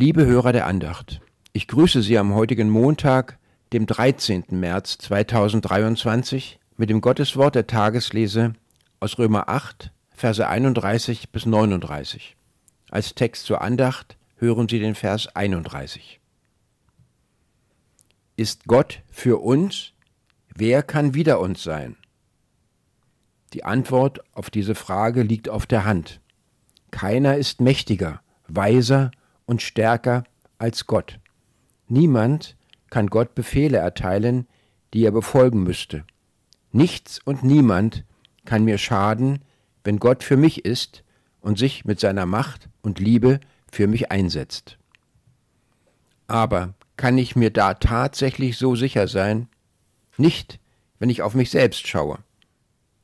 Liebe Hörer der Andacht, ich grüße Sie am heutigen Montag, dem 13. März 2023, mit dem Gotteswort der Tageslese aus Römer 8, Verse 31 bis 39. Als Text zur Andacht hören Sie den Vers 31. Ist Gott für uns? Wer kann wider uns sein? Die Antwort auf diese Frage liegt auf der Hand. Keiner ist mächtiger, weiser und stärker als Gott. Niemand kann Gott Befehle erteilen, die er befolgen müsste. Nichts und niemand kann mir schaden, wenn Gott für mich ist und sich mit seiner Macht und Liebe für mich einsetzt. Aber kann ich mir da tatsächlich so sicher sein? Nicht, wenn ich auf mich selbst schaue.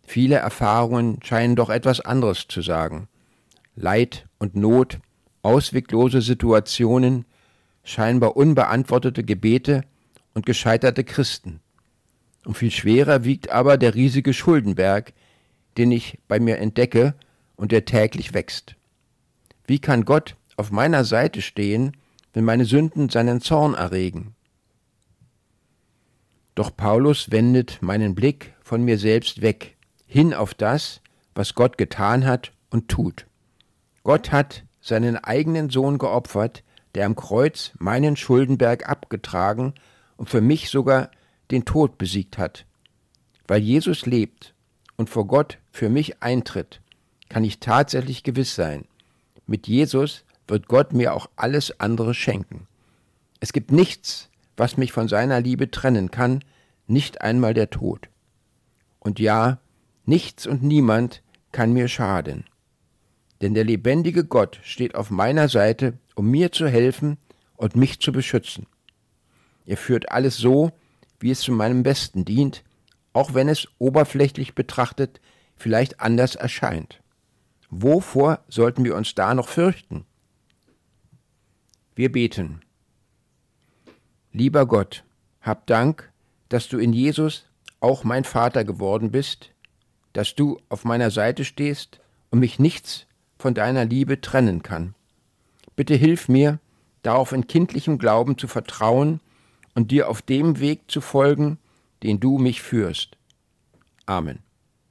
Viele Erfahrungen scheinen doch etwas anderes zu sagen. Leid und Not, ausweglose Situationen, scheinbar unbeantwortete Gebete und gescheiterte Christen. Und viel schwerer wiegt aber der riesige Schuldenberg, den ich bei mir entdecke und der täglich wächst. Wie kann Gott auf meiner Seite stehen, wenn meine Sünden seinen Zorn erregen? Doch Paulus wendet meinen Blick von mir selbst weg, hin auf das, was Gott getan hat und tut. Gott hat seinen eigenen Sohn geopfert, der am Kreuz meinen Schuldenberg abgetragen und für mich sogar den Tod besiegt hat. Weil Jesus lebt und vor Gott für mich eintritt, kann ich tatsächlich gewiss sein, mit Jesus wird Gott mir auch alles andere schenken. Es gibt nichts, was mich von seiner Liebe trennen kann, nicht einmal der Tod. Und ja, nichts und niemand kann mir schaden denn der lebendige Gott steht auf meiner Seite, um mir zu helfen und mich zu beschützen. Er führt alles so, wie es zu meinem Besten dient, auch wenn es oberflächlich betrachtet vielleicht anders erscheint. Wovor sollten wir uns da noch fürchten? Wir beten. Lieber Gott, hab Dank, dass du in Jesus auch mein Vater geworden bist, dass du auf meiner Seite stehst und mich nichts von deiner Liebe trennen kann. Bitte hilf mir, darauf in kindlichem Glauben zu vertrauen und dir auf dem Weg zu folgen, den du mich führst. Amen.